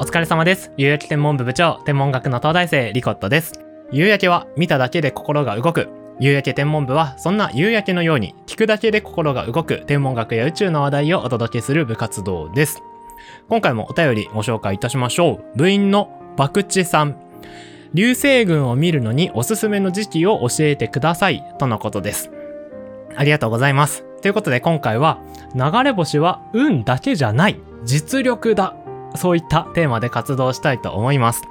お疲れ様です。夕焼け天文部部長、天文学の東大生、リコットです。夕焼けは見ただけで心が動く。夕焼け天文部は、そんな夕焼けのように、聞くだけで心が動く天文学や宇宙の話題をお届けする部活動です。今回もお便りご紹介いたしましょう。部員のバクチさん。流星群を見るのにおすすめの時期を教えてください。とのことです。ありがとうございます。ということで今回は、流れ星は運だけじゃない。実力だ。そういったテーマで活動したいと思います。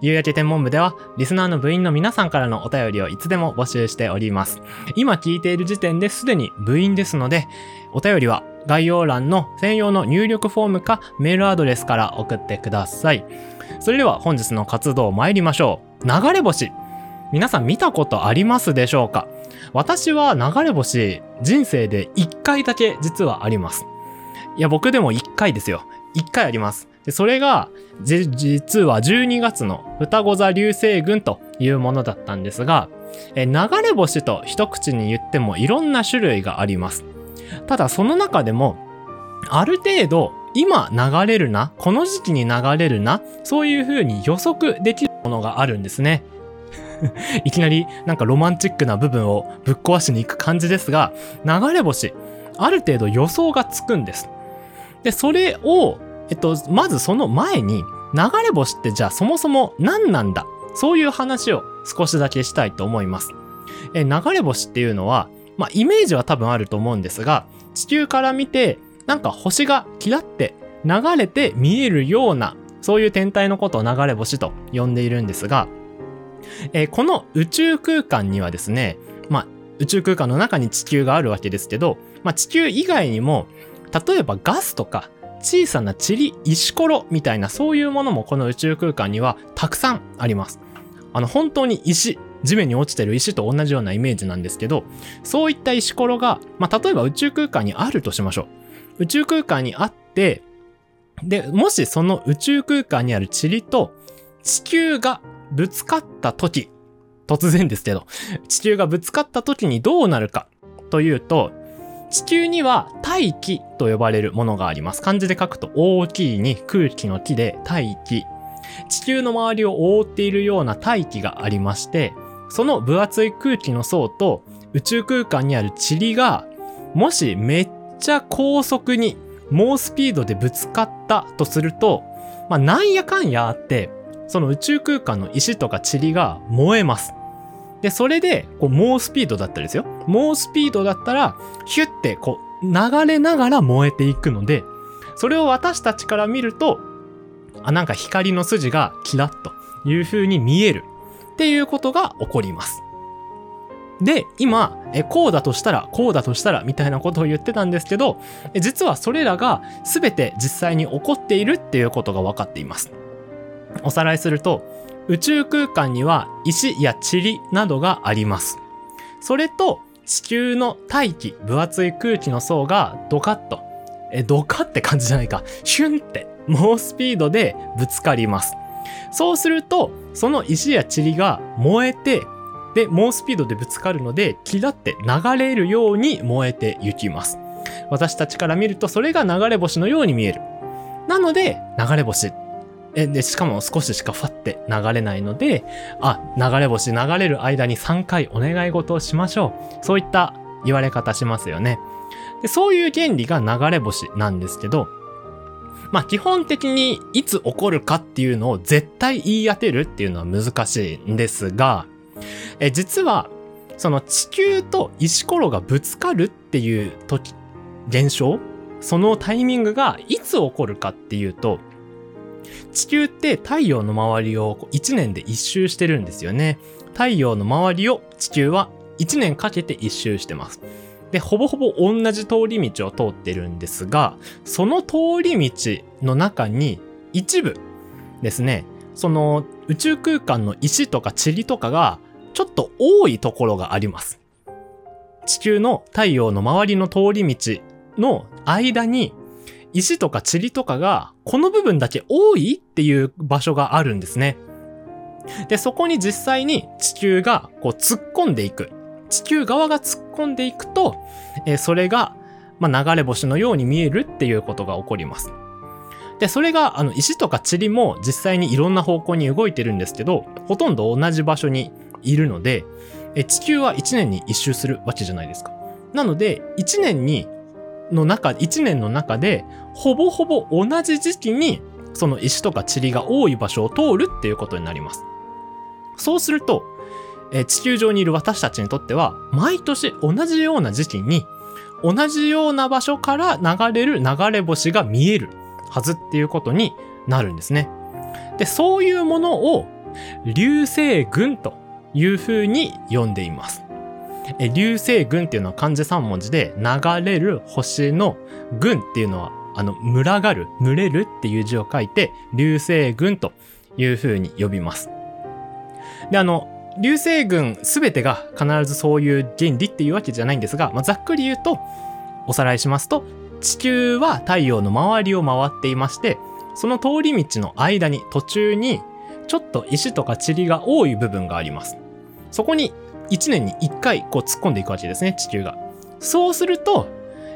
夕焼け天文部では、リスナーの部員の皆さんからのお便りをいつでも募集しております。今聞いている時点ですでに部員ですので、お便りは概要欄の専用の入力フォームかメールアドレスから送ってください。それでは本日の活動参りましょう。流れ星。皆さん見たことありますでしょうか？私は流れ星、人生で1回だけ実はあります。いや、僕でも1回ですよ。1回あります。でそれが、実は12月の双子座流星群というものだったんですが、え流れ星と一口に言ってもいろんな種類があります。ただその中でも、ある程度、今流れるな、この時期に流れるな、そういう風に予測できるものがあるんですね。いきなりなんかロマンチックな部分をぶっ壊しに行く感じですが、流れ星、ある程度予想がつくんです。で、それを、えっと、まずその前に、流れ星ってじゃあそもそも何なんだ？そういう話を少しだけしたいと思います。え、流れ星っていうのは、まあ、イメージは多分あると思うんですが、地球から見て、なんか星がキラって流れて見えるような、そういう天体のことを流れ星と呼んでいるんですが、えーこの宇宙空間にはですね、まあ、宇宙空間の中に地球があるわけですけど、まあ、地球以外にも、例えばガスとか小さな塵、石ころみたいなそういうものもこの宇宙空間にはたくさんあります。あの本当に石、地面に落ちてる石と同じようなイメージなんですけど、そういった石ころが、まあ、例えば宇宙空間にあるとしましょう。宇宙空間にあって、で、もしその宇宙空間にある塵と地球がぶつかった時、突然ですけど、地球がぶつかった時にどうなるかというと、地球には大気と呼ばれるものがあります。漢字で書くと大きいに空気の木で大気。地球の周りを覆っているような大気がありまして、その分厚い空気の層と宇宙空間にある塵が、もしめっちゃ高速に猛スピードでぶつかったとすると、まあなんやかんやあって、その宇宙空間の石とか塵が燃えます。で、それで、こう、猛スピードだったらですよ。猛スピードだったら、ヒュッて、こう、流れながら燃えていくので、それを私たちから見ると、あ、なんか光の筋がキラッという風に見えるっていうことが起こります。で、今、え、こうだとしたら、こうだとしたら、みたいなことを言ってたんですけど、え実はそれらが全て実際に起こっているっていうことが分かっています。おさらいすると、宇宙空間には石や塵などがあります。それと地球の大気、分厚い空気の層がドカッと、え、ドカって感じじゃないか、シュンって猛スピードでぶつかります。そうすると、その石や塵が燃えて、で、猛スピードでぶつかるので、キラって流れるように燃えていきます。私たちから見ると、それが流れ星のように見える。なので、流れ星え、で、しかも少ししかファって流れないので、あ、流れ星流れる間に3回お願い事をしましょう。そういった言われ方しますよね。で、そういう原理が流れ星なんですけど、まあ基本的にいつ起こるかっていうのを絶対言い当てるっていうのは難しいんですが、え、実は、その地球と石ころがぶつかるっていう時、現象そのタイミングがいつ起こるかっていうと、地球って太陽の周りを1年で一周してるんですよね。太陽の周りを地球は1年かけて一周してます。で、ほぼほぼ同じ通り道を通ってるんですが、その通り道の中に一部ですね、その宇宙空間の石とか塵とかがちょっと多いところがあります。地球の太陽の周りの通り道の間に石とか塵とかがこの部分だけ多いっていう場所があるんですね。で、そこに実際に地球がこう突っ込んでいく。地球側が突っ込んでいくと、えそれが、まあ、流れ星のように見えるっていうことが起こります。で、それが、あの、石とか塵も実際にいろんな方向に動いてるんですけど、ほとんど同じ場所にいるので、え地球は1年に1周するわけじゃないですか。なので、1年に、の中、1年の中で、ほぼほぼ同じ時期に、その石とか塵が多い場所を通るっていうことになります。そうすると、え地球上にいる私たちにとっては、毎年同じような時期に、同じような場所から流れる流れ星が見えるはずっていうことになるんですね。で、そういうものを流星群という風に呼んでいます。え流星群っていうのは漢字3文字で流れる星の群っていうのはあの、群がる、群れるっていう字を書いて、流星群という風に呼びます。で、あの、流星群すべてが必ずそういう原理っていうわけじゃないんですが、まあ、ざっくり言うと、おさらいしますと、地球は太陽の周りを回っていまして、その通り道の間に途中にちょっと石とか塵が多い部分があります。そこに1年に1回こう突っ込んでいくわけですね、地球が。そうすると、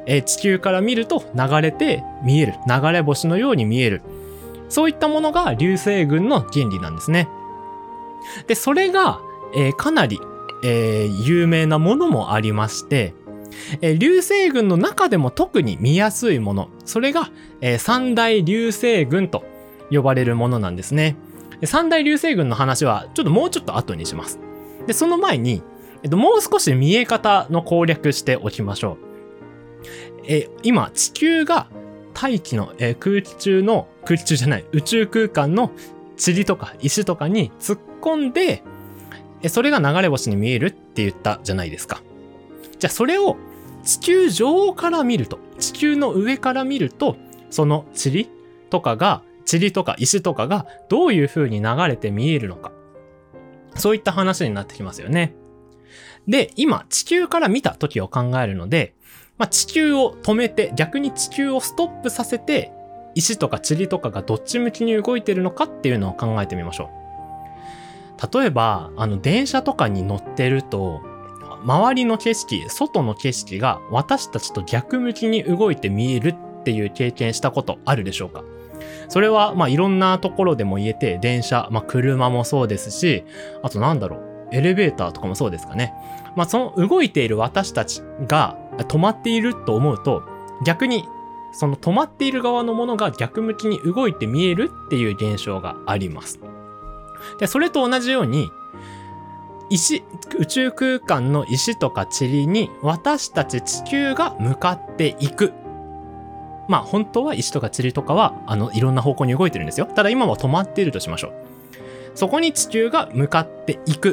えー、地球から見ると流れて見える。流れ星のように見える。そういったものが流星群の原理なんですね。で、それが、えー、かなり、えー、有名なものもありまして、え、流星群の中でも特に見やすいもの、それが、えー、三大流星群と呼ばれるものなんですね。三大流星群の話はちょっともうちょっと後にします。で、その前に、えっと、もう少し見え方の攻略しておきましょう。え今、地球が大気の、え空気中の、空気中じゃない、宇宙空間の塵とか石とかに突っ込んで、えそれが流れ星に見えるって言ったじゃないですか。じゃあそれを地球上から見ると、地球の上から見ると、その塵とかが、塵とか石とかがどういう風に流れて見えるのか。そういった話になってきますよね。で、今、地球から見た時を考えるので、まあ、地球を止めて、逆に地球をストップさせて、石とか塵とかがどっち向きに動いてるのかっていうのを考えてみましょう。例えば、あの、電車とかに乗ってると、周りの景色、外の景色が私たちと逆向きに動いて見えるっていう経験したことあるでしょうか？それは、まあ、いろんなところでも言えて、電車、まあ、車もそうですし、あとなんだろう、エレベーターとかもそうですかね。まあ、その動いている私たちが止まっていると思うと、逆に、その止まっている側のものが逆向きに動いて見えるっていう現象があります。で、それと同じように、石、宇宙空間の石とか塵に私たち地球が向かっていく。まあ本当は石とか塵とかはあのいろんな方向に動いてるんですよ。ただ今は止まっているとしましょう。そこに地球が向かっていく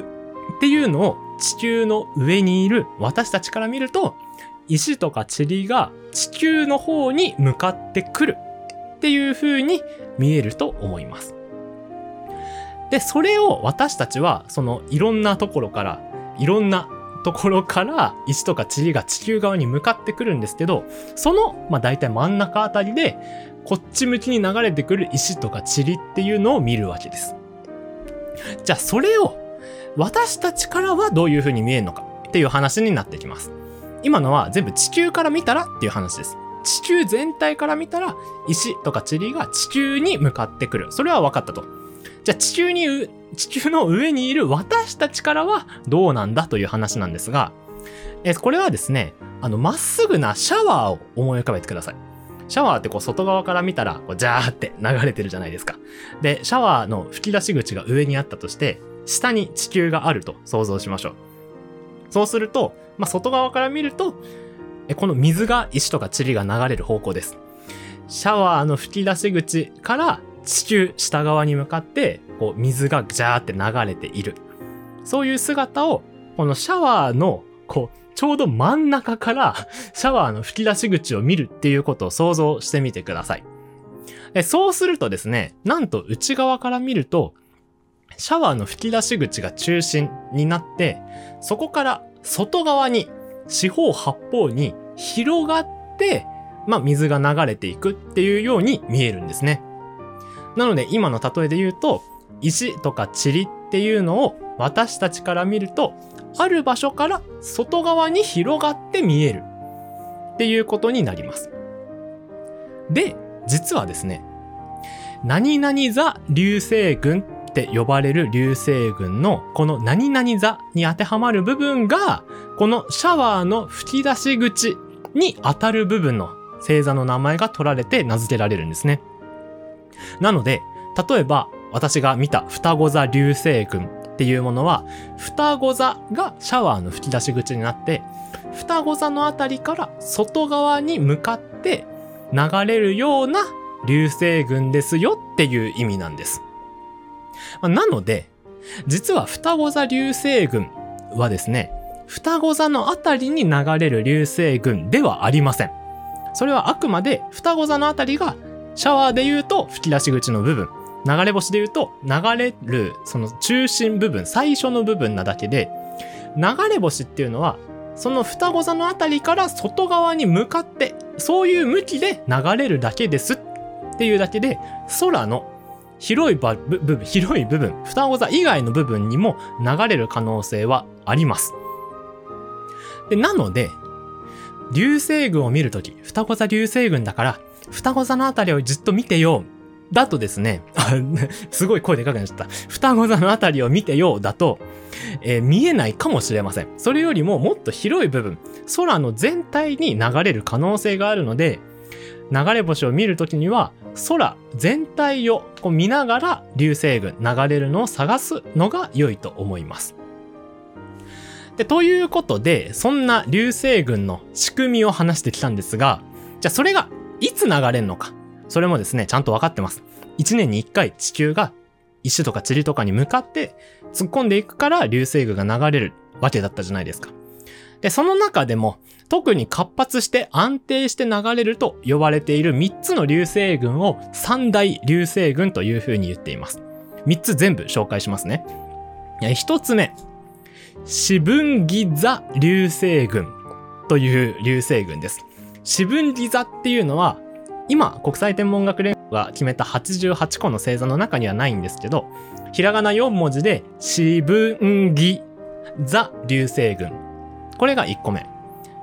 っていうのを地球の上にいる私たちから見ると石とか塵が地球の方に向かってくるっていう風に見えると思います。で、それを私たちはそのいろんなところから、いろんなところから石とか塵が地球側に向かってくるんですけど、その、まあ大体真ん中あたりで、こっち向きに流れてくる石とか塵っていうのを見るわけです。じゃあそれを私たちからはどういう風に見えるのかっていう話になってきます。今のは全部地球から見たらっていう話です。地球全体から見たら石とか塵が地球に向かってくる。それは分かったと。じゃあ地球に、地球の上にいる私たちからはどうなんだという話なんですが、えこれはですね、あの、まっすぐなシャワーを思い浮かべてください。シャワーってこう外側から見たら、ジャーって流れてるじゃないですか。で、シャワーの吹き出し口が上にあったとして、下に地球があると想像しましょう。そうすると、まあ、外側から見ると、この水が石とか塵が流れる方向です。シャワーの吹き出し口から地球下側に向かって、こう水がジャーって流れている。そういう姿を、このシャワーの、こう、ちょうど真ん中から シャワーの吹き出し口を見るっていうことを想像してみてください。そうするとですね、なんと内側から見ると、シャワーの吹き出し口が中心になって、そこから外側に、四方八方に広がって、まあ、水が流れていくっていうように見えるんですね。なので今の例えで言うと、石とか塵っていうのを私たちから見ると、ある場所から外側に広がって見えるっていうことになります。で、実はですね、何々座流星群って呼ばれる流星群のこの何々座に当てはまる部分が、このシャワーの吹き出し口に当たる部分の星座の名前が取られて名付けられるんですね。なので、例えば私が見た双子座流星群っていうものは、双子座がシャワーの吹き出し口になって、双子座のあたりから外側に向かって流れるような流星群ですよっていう意味なんです。なので、実は双子座流星群はですね、双子座のあたりに流れる流星群ではありません。それはあくまで双子座のあたりがシャワーで言うと吹き出し口の部分、流れ星で言うと流れるその中心部分、最初の部分なだけで、流れ星っていうのはその双子座のあたりから外側に向かって、そういう向きで流れるだけですっていうだけで、空の広い部分、広い部分、双子座以外の部分にも流れる可能性はあります。で、なので、流星群を見るとき、双子座流星群だから、双子座のあたりをじっと見てよう。だとですね、すごい声でかくなっちゃった。双子座のあたりを見てよう。だと、えー、見えないかもしれません。それよりももっと広い部分、空の全体に流れる可能性があるので、流れ星を見るときには、空全体をこう見ながら流星群流れるのを探すのが良いと思います。で、ということで、そんな流星群の仕組みを話してきたんですが、じゃあそれがいつ流れるのか？それもですね、ちゃんと分かってます。1年に1回地球が石とか塵とかに向かって突っ込んでいくから流星群が流れるわけだったじゃないですか。で、その中でも特に活発して安定して流れると呼ばれている3つの流星群を三大流星群という風に言っています。3つ全部紹介しますね。1つ目、四分ギ座流星群という流星群です。四分ギ座っていうのは、今、国際天文学連合が決めた88個の星座の中にはないんですけど、ひらがな4文字で、四分ギ座流星群。これが1個目。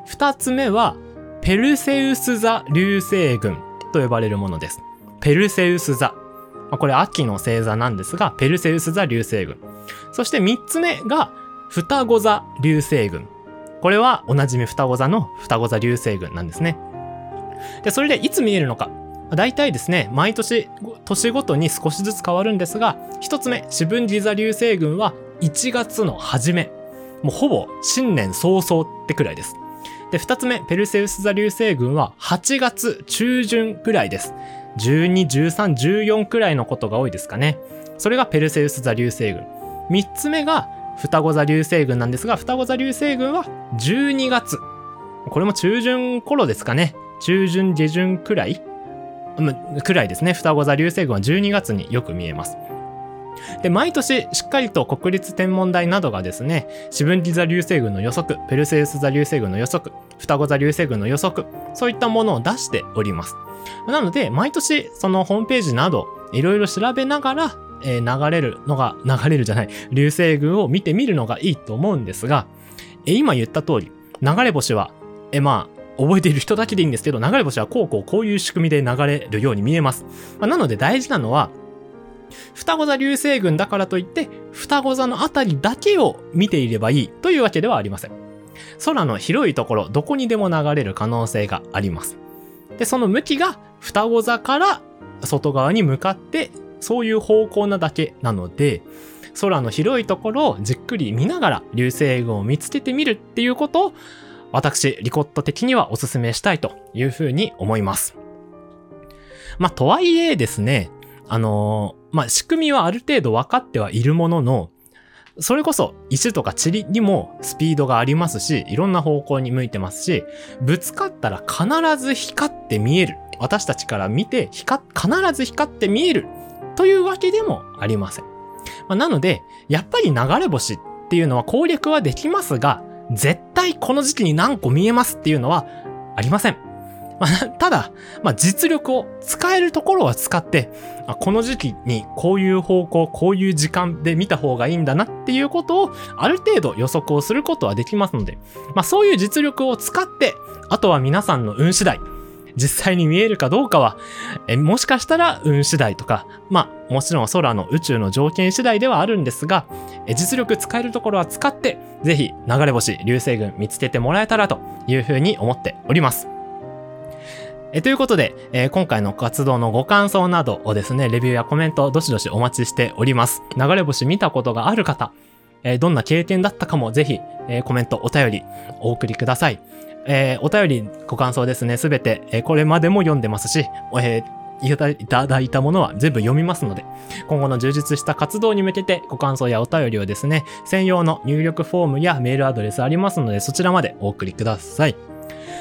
2つ目は、ペルセウス座流星群と呼ばれるものです。ペルセウス座。これ秋の星座なんですが、ペルセウス座流星群。そして3つ目が、双子座流星群。これはおなじみ双子座の双子座流星群なんですね。で、それでいつ見えるのか。大体ですね、毎年、年ごとに少しずつ変わるんですが、一つ目、四分ギ座流星群は1月の初め。もうほぼ新年早々ってくらいです。で、二つ目、ペルセウス座流星群は8月中旬くらいです。12、13、14くらいのことが多いですかね。それがペルセウス座流星群。三つ目が双子座流星群なんですが、双子座流星群は12月。これも中旬頃ですかね。中旬、下旬くらいくらいですね。双子座流星群は12月によく見えます。で、毎年しっかりと国立天文台などがですね、四分岐座流星群の予測、ペルセウス座流星群の予測、双子座流星群の予測、そういったものを出しております。なので、毎年そのホームページなど、いろいろ調べながら、え、流れるのが、流れるじゃない、流星群を見てみるのがいいと思うんですが、え、今言った通り、流れ星は、え、まあ、覚えている人だけでいいんですけど、流れ星はこうこうこういう仕組みで流れるように見えます。まあ、なので大事なのは、双子座流星群だからといって、双子座のあたりだけを見ていればいいというわけではありません。空の広いところ、どこにでも流れる可能性があります。で、その向きが双子座から外側に向かって、そういう方向なだけなので、空の広いところをじっくり見ながら流星群を見つけてみるっていうことを、私、リコット的にはお勧めしたいというふうに思います。まあ、とはいえですね、あのー、まあ、仕組みはある程度分かってはいるものの、それこそ石とか塵にもスピードがありますし、いろんな方向に向いてますし、ぶつかったら必ず光って見える。私たちから見て光、必ず光って見える。というわけでもありません。まあ、なので、やっぱり流れ星っていうのは攻略はできますが、絶対この時期に何個見えますっていうのはありません。まあ、ただ、まあ、実力を使えるところは使って、この時期にこういう方向、こういう時間で見た方がいいんだなっていうことをある程度予測をすることはできますので、まあ、そういう実力を使って、あとは皆さんの運次第、実際に見えるかどうかは、えもしかしたら運次第とか、まあ、もちろん空の宇宙の条件次第ではあるんですが、え実力使えるところは使って、ぜひ流れ星、流星群見つけてもらえたらというふうに思っております。えということで、えー、今回の活動のご感想などをですね、レビューやコメントどしどしお待ちしております。流れ星見たことがある方、えー、どんな経験だったかもぜひ、えー、コメント、お便りお送りください。えお便り、ご感想ですね、すべて、えこれまでも読んでますし、えいただいたものは全部読みますので、今後の充実した活動に向けてご感想やお便りをですね、専用の入力フォームやメールアドレスありますので、そちらまでお送りください。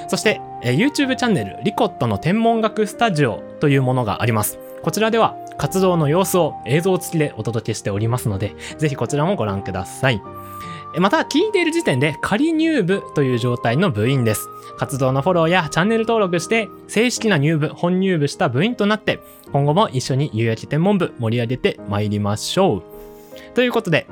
そして、え YouTube チャンネル、リコットの天文学スタジオというものがあります。こちらでは活動の様子を映像付きでお届けしておりますので、ぜひこちらもご覧ください。また、聞いている時点で仮入部という状態の部員です。活動のフォローやチャンネル登録して、正式な入部、本入部した部員となって、今後も一緒に夕焼け天文部盛り上げて参りましょう。ということで、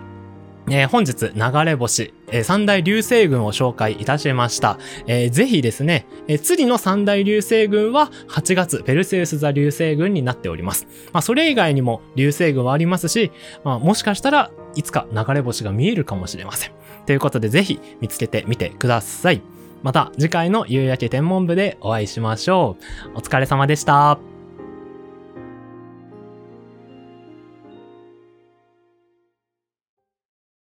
えー、本日、流れ星、えー、三大流星群を紹介いたしました。えー、ぜひですね、えー、次の三大流星群は8月、ペルセウス座流星群になっております。まあ、それ以外にも流星群はありますし、まあ、もしかしたらいつか流れ星が見えるかもしれません。ということで、ぜひ見つけてみてください。また次回の夕焼け天文部でお会いしましょう。お疲れ様でした。